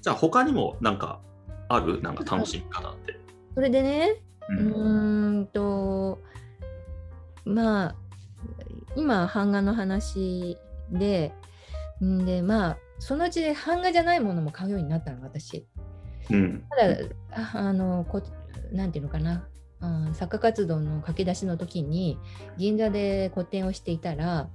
じゃあ他にもなんかある？なんか楽しみ方って。それでね、ううんと、まあ、今、版画の話で、んで、まあ、そのうち版画じゃないものも買うようになったの、私。うん。ただ、ああの、こなんていうのかな、うん作家活動の駆け出しの時に、銀座で個展をしていたら、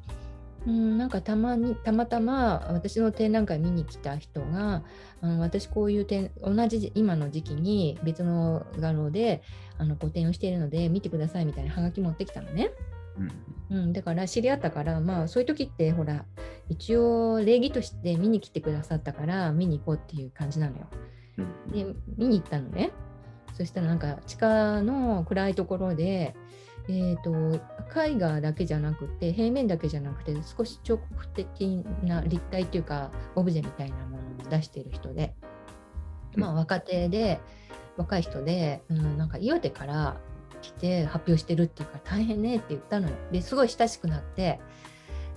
うん、なんかたまにたまたま私の展覧会見に来た人があの私こういう展同じ今の時期に別の画廊であの個展をしているので見てくださいみたいなハガキ持ってきたのね、うんうん、だから知り合ったからまあそういう時ってほら一応礼儀として見に来てくださったから見に行こうっていう感じなのよ。うん。で見に行ったのね。そしたらなんか地下の暗いところでえー、と絵画だけじゃなくて平面だけじゃなくて少し彫刻的な立体っていうかオブジェみたいなものを出している人で、まあ、若手で若い人で、うん、なんか岩手から来て発表してるっていうから大変ねって言ったのよ。ですごい親しくなって、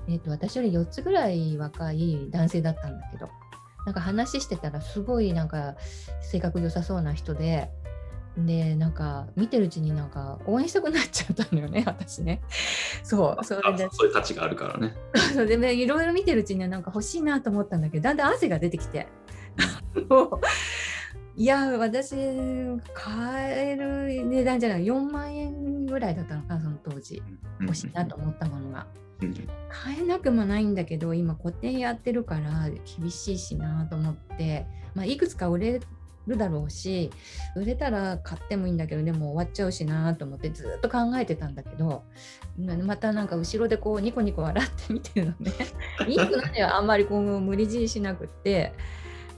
えー、と私より4つぐらい若い男性だったんだけどなんか話してたらすごいなんか性格良さそうな人で。でなんか見てるうちになんか応援したくなっちゃったのよね 私ね。そうそれであそういう価値があるからね。そうでねいろいろ見てるうちにはなんか欲しいなと思ったんだけどだんだん汗が出てきて。いや私買える値段じゃない4万円ぐらいだったのかなその当時。欲しいなと思ったものが。うん。買えなくもないんだけど今個展やってるから厳しいしなと思って、まあ、いくつか売れるだろうし売れたら買ってもいいんだけどでも終わっちゃうしなと思ってずっと考えてたんだけどまたなんか後ろでこうニコニコ笑って見てるのね。いいくないよ。あんまりこう無理強いしなくって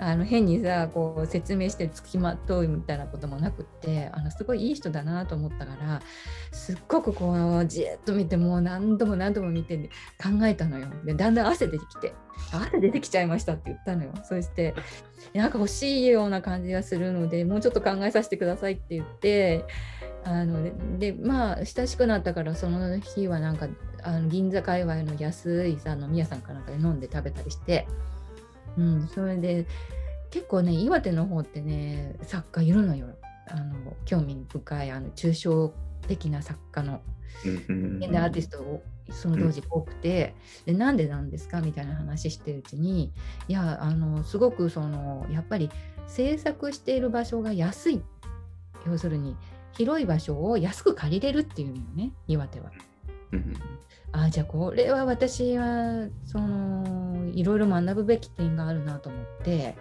あの変にさこう説明して付きまとうみたいなこともなくってあのすごいいい人だなと思ったからすっごくこうじっと見てもう何度も何度も見て考えたのよ。でだんだん汗出てきて汗出てきちゃいましたって言ったのよ。そしてなんか欲しいような感じがするのでもうちょっと考えさせてくださいって言ってあのででまあ親しくなったからその日はなんかあの銀座界隈の安いさ飲み屋さんかなんかで飲んで食べたりして、うん、それで結構ね岩手の方ってね作家いるのよ。あの興味深いあの抽象的な作家の。うん現代アーティストをその当時多くて、でなんでなんですかみたいな話してるうちにいやあのすごくそのやっぱり制作している場所が安い。要するに広い場所を安く借りれるっていうのよね岩手は。うんあじゃあこれは私はそのいろいろ学ぶべき点があるなと思って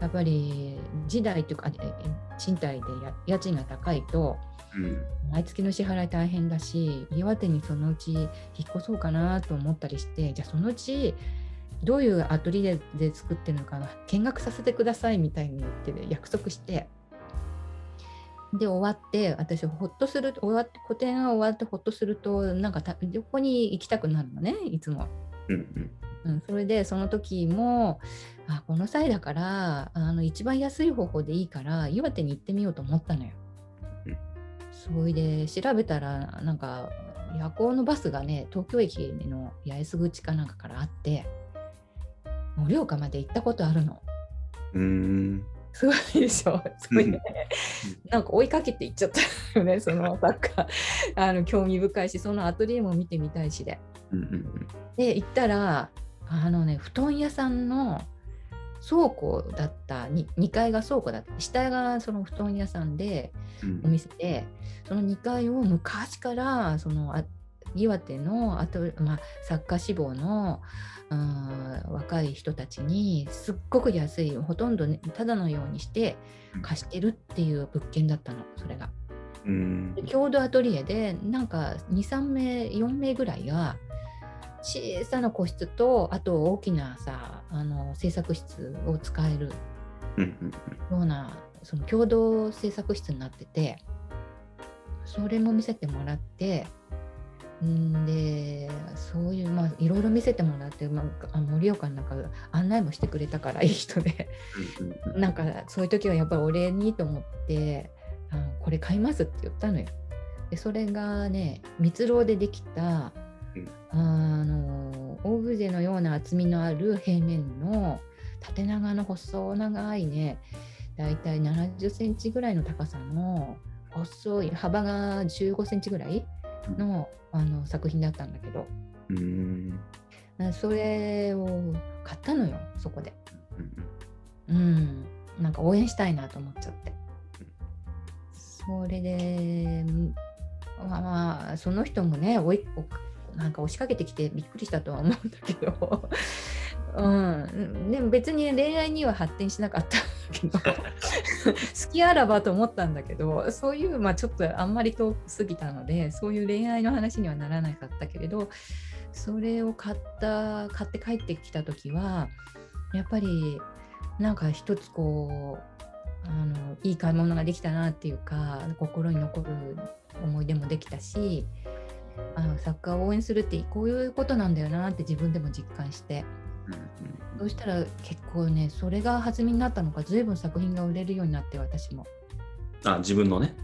やっぱり時代というかええ賃貸でや家賃が高いとうん。毎月の支払い大変だし岩手にそのうち引っ越そうかなと思ったりしてじゃあそのうちどういうアトリエで作ってるのか見学させてくださいみたいに言って約束してで終わって私ほっとする終わって個展が終わってほっとするとなんかた横に行きたくなるのねいつも。うんうん、それでその時もあこの際だからあの一番安い方法でいいから岩手に行ってみようと思ったのよ。うんそれで調べたらなんか夜行のバスがね東京駅の八重洲口かなんかからあって盛岡まで行ったことあるの。うんすごいでしょ？すごいね。なんか追いかけて行っちゃったよね、そのサッカー。あの興味深いし、そのアトリエも見てみたいしで。うんうんで行ったらあのね布団屋さんの倉庫だったに2階が倉庫だった下がその布団屋さんでうんお店でその2階を昔からそのあ岩手のあと、まあ、作家志望のうん若い人たちにすっごく安いほとんど、ね、ただのようにして貸してるっていう物件だったのそれが。うん。で共同アトリエでなんか23名4名ぐらいが小さな個室とあと大きなさあの制作室を使えるようなその共同制作室になっててそれも見せてもらってん。でそういうまあいろいろ見せてもらって、まあ、あ盛岡の中案内もしてくれたからいい人で。なんかそういう時はやっぱりお礼にと思ってあのこれ買いますって言ったのよ。でそれがね蜜蝋でできた、うん。あのオブジェのような厚みのある平面の縦長の細長いねだいたい70センチぐらいの高さの細い幅が15センチぐらいのあの作品だったんだけど。うん。それを買ったのよそこで。うんうんなんか応援したいなと思っちゃって。それでまあまあその人もねおいおなんか押しかけてきてびっくりしたとは思うんだけど。うん、でも別に恋愛には発展しなかったけど 好きあらばと思ったんだけどそういう、まあ、ちょっとあんまり遠すぎたのでそういう恋愛の話にはならなかったけれどそれを買った買って帰ってきた時はやっぱりなんか一つこうあのいい買い物ができたなっていうか心に残る思い出もできたしあのサッカーを応援するってこういうことなんだよなって自分でも実感して。そうしたら結構ねそれが弾みになったのか随分作品が売れるようになって私もあ自分のね？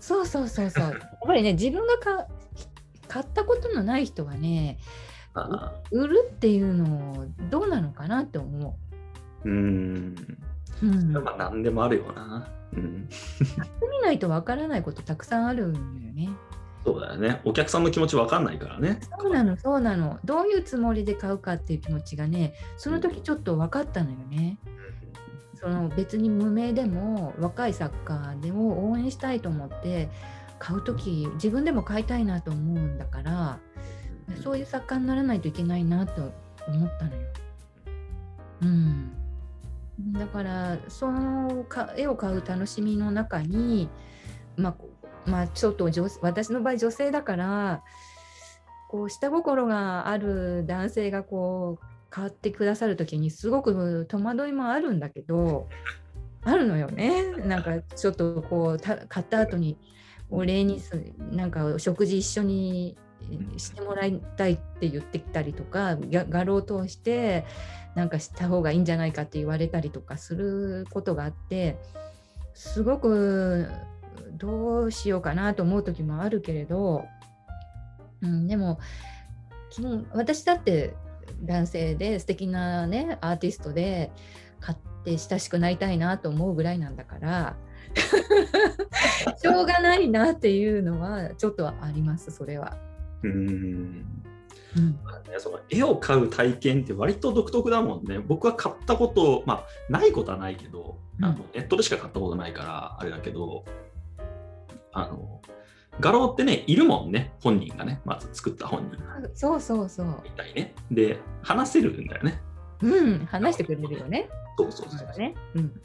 そうそうそうそう やっぱりね自分がか買ったことのない人はねあ売るっていうのどうなのかなって思ーうん。う、うん、まあ何でもあるよな。うん。見ないとわからないことたくさんあるんだよねそうだよね。お客さんの気持ちわかんないからね。そうなのそうなのどういうつもりで買うかっていう気持ちがねその時ちょっと分かったのよねその別に無名でも若いサッカーでも応援したいと思って買う時自分でも買いたいなと思うんだからそういう作家にならないといけないなと思ったのよ。うん、だからそのか絵を買う楽しみの中に、まあこまあ、ちょっと私の場合女性だからこう下心がある男性がこう買ってくださる時にすごく戸惑いもあるんだけどあるのよね。なんかちょっとこう買った後にお礼にすなんか食事一緒にしてもらいたいって言ってきたりとか画廊を通してなんかした方がいいんじゃないかって言われたりとかすることがあってすごくどうしようかなと思う時もあるけれど、うん、でも基本私だって男性で素敵なねアーティストで買って親しくなりたいなと思うぐらいなんだから しょうがないなっていうのはちょっとありますそれは。うん。うんねその絵を買う体験って割と独特だもんね。僕は買ったこと、まあ、ないことはないけど、うんあのネットでしか買ったことないから、あれだけど、あの、画廊ってね、いるもんね、本人がね、まず作った本人そうそうそう。みたいね。で、話せるんだよね。うん、話してくれるよね。そうそうそうそうだね。うん。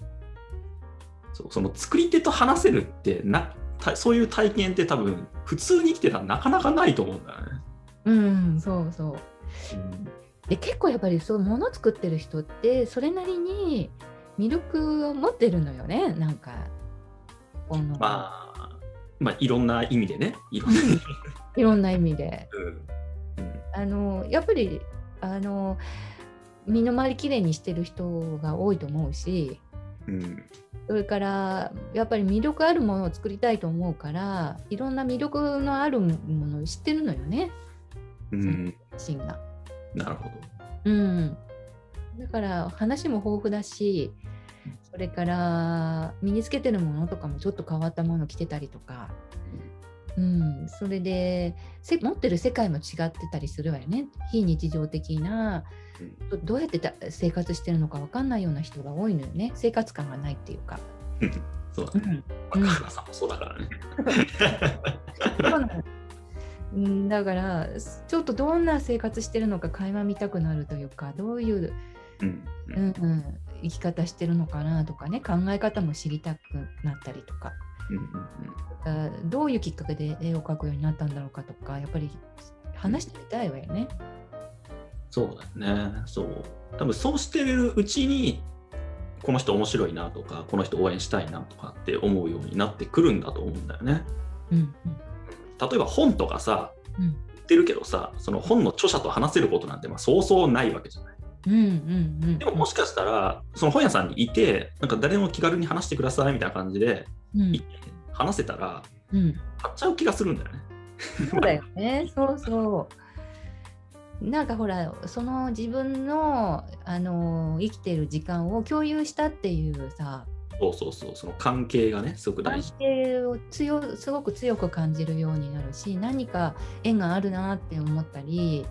そうその作り手と話せるってなたそういう体験って多分普通に生きてたらなかなかないと思うんだよね。うん、そうそう。で結構やっぱりそう物作ってる人ってそれなりに魅力を持ってるのよねなんかこの、まあ、まあいろんな意味でね。いろん。な、いろんな意味で。うん。うん。あのやっぱりあの身の回りきれいにしてる人が多いと思うしうん。それからやっぱり魅力あるものを作りたいと思うからいろんな魅力のあるものを知ってるのよね。うん、自身が。なるほど。うん、だから話も豊富だしそれから身につけてるものとかもちょっと変わったもの着てたりとか、うん、それでせ持ってる世界も違ってたりするわよね。非日常的などどうやってた生活してるのか分かんないような人が多いのよね。生活感がないっていうか。そうだね。うん。さんもそうだからうん。だからちょっとどんな生活してるのか垣間見たくなるというかどういううん。ううんんうん、生き方してるのかなとかね考え方も知りたくなったりとかうんうんあどういうきっかけで絵を描くようになったんだろうかとかやっぱり話してみたいわよね。そうだよね。そう。多分そうしてるうちに、この人面白いなとか、この人応援したいなとかって思うようになってくるんだと思うんだよね。うん例えば本とかさ、うん売ってるけどさ、その本の著者と話せることなんてまあそうそうないわけじゃない。うんうんうんでももしかしたら、その本屋さんにいて、なんか誰でも気軽に話してくださいみたいな感じで、うん話せたら、うん買っちゃう気がするんだよね。そうだよねそうそう。なんかほらその自分のあの生きてる時間を共有したっていうさそうそうそう、その関係がね、すごく大関事。係を強すごく強く感じるようになるし何か縁があるなって思ったり、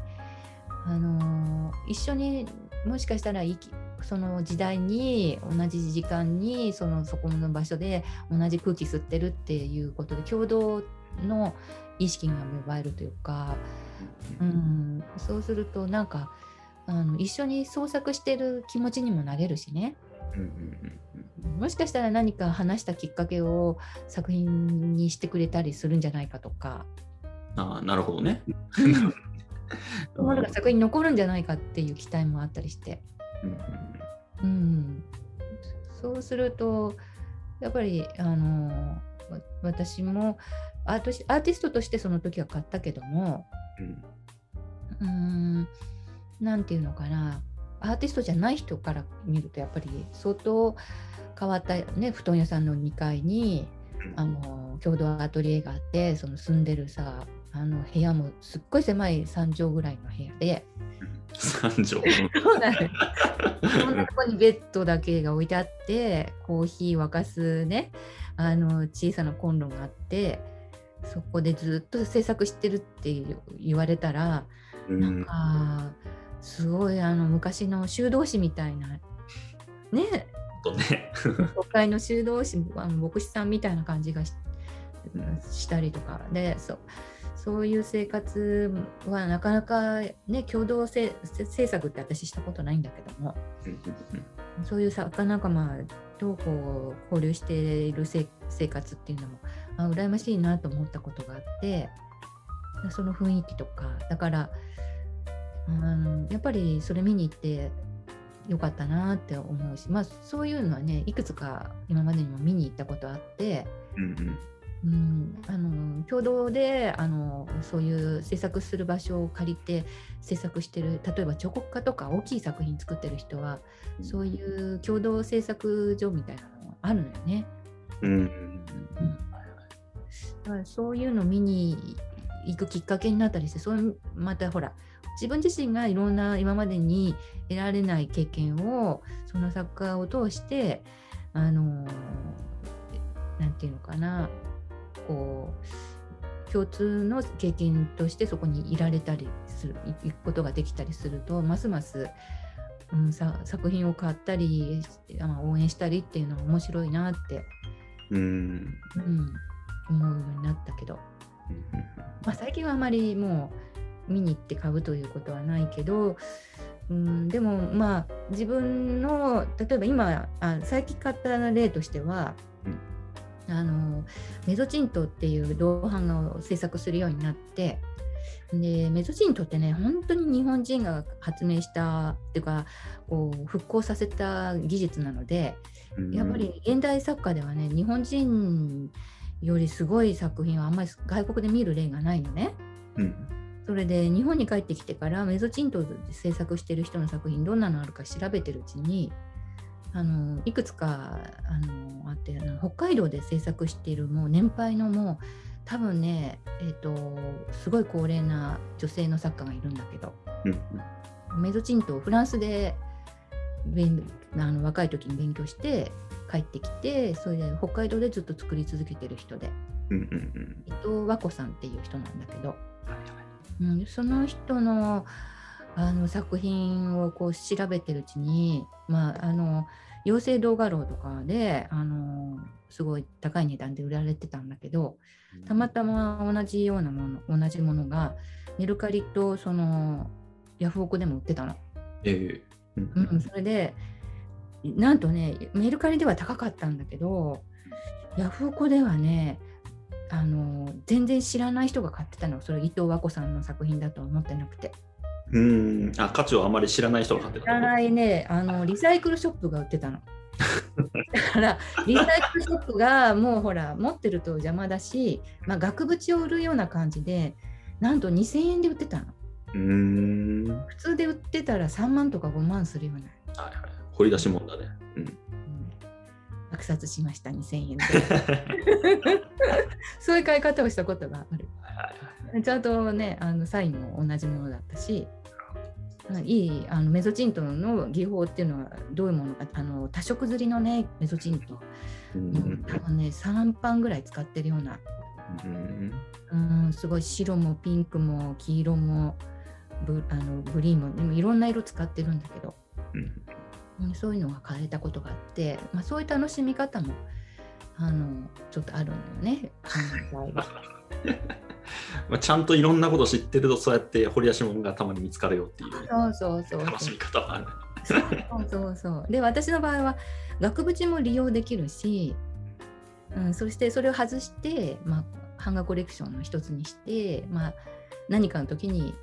あの一緒にもしかしたら生きその時代に同じ時間にそのそこの場所で同じ空気吸ってるっていうことで共同の意識が芽生えるというか、うん、そうするとなんかあの一緒に創作してる気持ちにもなれるしね。もしかしたら何か話したきっかけを作品にしてくれたりするんじゃないかとか、ああ、なるほどね。ものが作品に残るんじゃないかっていう期待もあったりして、うんそうするとやっぱりあのわ私もアートしアーティストとしてその時は買ったけどもうん。うーんなんていうのかな。アーティストじゃない人から見るとやっぱり相当変わったね。布団屋さんの2階にあの共同アトリエがあってその住んでるさあの部屋もすっごい狭い3畳ぐらいの部屋で。三条。そうだねそんなとこにベッドだけが置いてあってコーヒー沸かすねあの小さなコンロがあってそこでずっと制作してるって言われたらうん。あーすごいあの昔の修道士みたいなね。とね。都会の修道士あの牧師さんみたいな感じがししたりとか。でそうそういう生活はなかなかね共同制作って私したことないんだけどもそういう作家仲間とこう交流している生活っていうのもあ羨ましいなと思ったことがあってその雰囲気とかだからあのやっぱりそれ見に行ってよかったなって思うしまあそういうのはねいくつか今までにも見に行ったことあって。うん、あの共同であのそういう制作する場所を借りて制作してる例えば彫刻家とか大きい作品作ってる人はそういう共同制作所みたいなのがあるのよね。うん。うん。うん。だからそういうの見に行くきっかけになったりしてそういうまたほら自分自身がいろんな今までに得られない経験をその作家を通してあのなんていうのかなこう共通の経験としてそこにいられたりするい行くことができたりするとますます、うん、さ作品を買ったりあ応援したりっていうのは面白いなって、うん。うん、思うようになったけど、まあ、最近はあまりもう見に行って買うということはないけど、うん、でもまあ自分の例えば今あ最近買った例としては、あのメゾチントっていう銅版画を制作するようになってでメゾチントってね本当に日本人が発明したっていうかこう復興させた技術なのでうんやっぱり現代作家ではね日本人よりすごい作品はあんまり外国で見る例がないのね。うんそれで日本に帰ってきてからメゾチントで制作してる人の作品どんなのあるか調べてるうちにあのいくつかあのあってあの北海道で制作しているもう年配のもう多分ねえっ、とすごい高齢な女性の作家がいるんだけどうんメゾチントをフランスで勉あの若い時に勉強して帰ってきてそれで北海道でずっと作り続けてる人でうんうんうん伊藤和子さんっていう人なんだけど。はいはいうん、その人のあの作品をこう調べてるうちに、まあ、あの妖精動画廊とかであのすごい高い値段で売られてたんだけどたまたま同じようなもの同じものがメルカリとそのヤフオクでも売ってたの。ええうん、それでなんとねメルカリでは高かったんだけどヤフオクではねあの全然知らない人が買ってたの。それ伊藤和子さんの作品だと思ってなくてうん。あ価値をあまり知らない人が買ってた知らないね。あのリサイクルショップが売ってたの。だからリサイクルショップがもうほら持ってると邪魔だし、まあ、額縁を売るような感じでなんと2000円で売ってたの。うーん。普通で売ってたら3万とか5万するような。はいはい。掘り出し物だね。うん。うん。落札しました2000円で。そういう買い方をしたことがある。はいはいはい。ちゃんとねあのサインも同じものだったし、いいあのメゾチントの技法っていうのはどういうものかあの多色刷りのねメゾチント、うん。多分ね3パンぐらい使ってるような、うん。うん、すごい白もピンクも黄色もブあのグリーンもでもいろんな色使ってるんだけど、うん。うん、そういうのが変えたことがあって、まあ、そういう楽しみ方もあのちょっとあるのよね。まあ、ちゃんといろんなこと知ってるとそうやって掘り出し物がたまに見つかるよっていうそうそうそう楽しみ方はある。そうそうそう。で、私の場合は額縁も利用できるし、うん、そしてそれを外して、まあ、版画コレクションの一つにして、まあ、何かの時に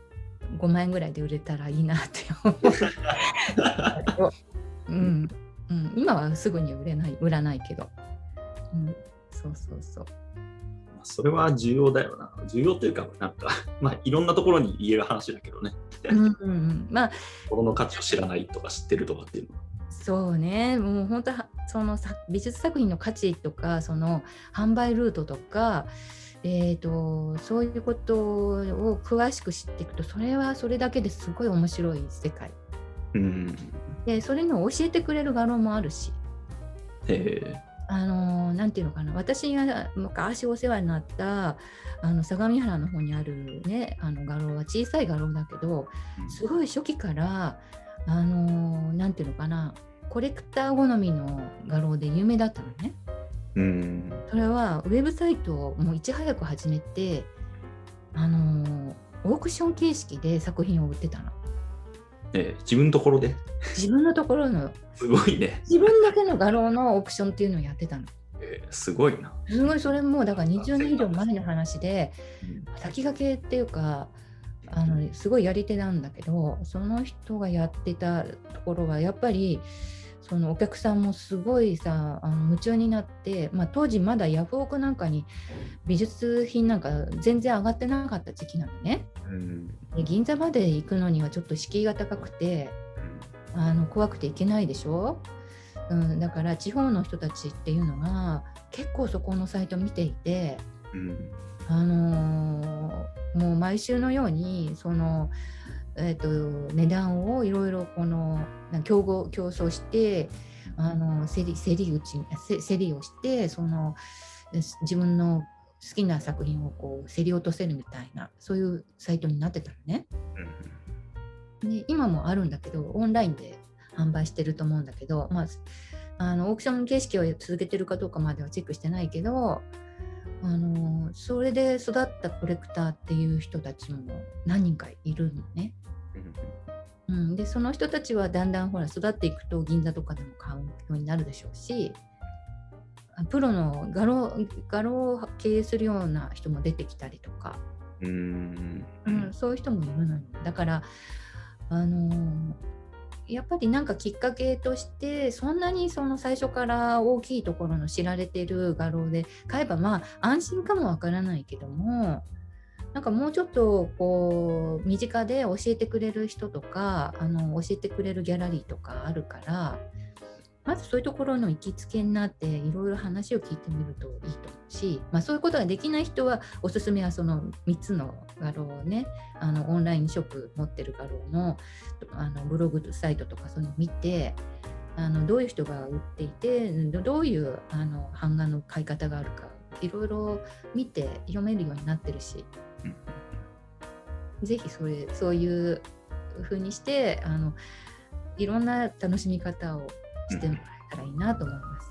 5万円ぐらいで売れたらいいなって思う。うんうん、今はすぐに売れない売らないけど、うん、そうそうそう。まあそれは重要だよな。重要というか、なんか、まあ、いろんなところに言える話だけどね。うんうんうん、まあ物の価値を知らないとか知ってるとかっていうのは。そうね、もう本当はそのさ美術作品の価値とかその販売ルートとか、えー、とそういうことを詳しく知っていくとそれはそれだけですごい面白い世界うん。でそれの教えてくれる画廊もあるし。へあのなんていうのかな私が昔お世話になったあの相模原の方にあるねあの画廊は小さい画廊だけどえ。すごい初期からあのなんていうのかなコレクター好みの画廊で有名だったのね。うん。それはウェブサイトをもういち早く始めてあのオークション形式で作品を売ってたの。ええ自分のところで？自分のところのすごいね。自分だけの画廊のオークションっていうのをやってたの。ええすごいな。すごいそれもだから20年以上前の話でうん先駆けっていうかあのすごいやり手なんだけどその人がやってたところはやっぱりそのお客さんもすごいさあの夢中になって、まあ、当時まだヤフオクなんかに美術品なんか全然上がってなかった時期なのね。うん。で銀座まで行くのにはちょっと敷居が高くてあの怖くて行けないでしょ、うん、だから地方の人たちっていうのが結構そこのサイト見ていて。うん。あのーもう毎週のようにその、えー、と値段をいろいろこの競合競争してあの競り競り打ちせ競りをしてそのえ自分の好きな作品をこう競り落とせるみたいなそういうサイトになってたのね。で今もあるんだけどオンラインで販売してると思うんだけど、まあ、あのオークション形式を続けてるかどうかまではチェックしてないけどあのそれで育ったコレクターっていう人たちも何人かいるのね。うん、でその人たちはだんだんほら育っていくと銀座とかでも買うようになるでしょうしあプロの画廊画廊を経営するような人も出てきたりとか、うん。ううん。ん、そういう人もいるのよ。だからあのーやっぱりなんかきっかけとしてそんなにその最初から大きいところの知られてる画廊で買えばまあ安心かもわからないけどもなんかもうちょっとこう身近で教えてくれる人とかあの教えてくれるギャラリーとかあるからまずそういうところの行きつけになっていろいろ話を聞いてみるといいと思うし、まあ、そういうことができない人はおすすめはその3つの画廊をねあのオンラインショップ持ってる画廊のあのブログサイトとかそういうの見てあのどういう人が売っていてどういうあの版画の買い方があるかいろいろ見て読めるようになってるし、ぜひそれそういう風にしてあのいろんな楽しみ方をしてもらえたらいいなと思います。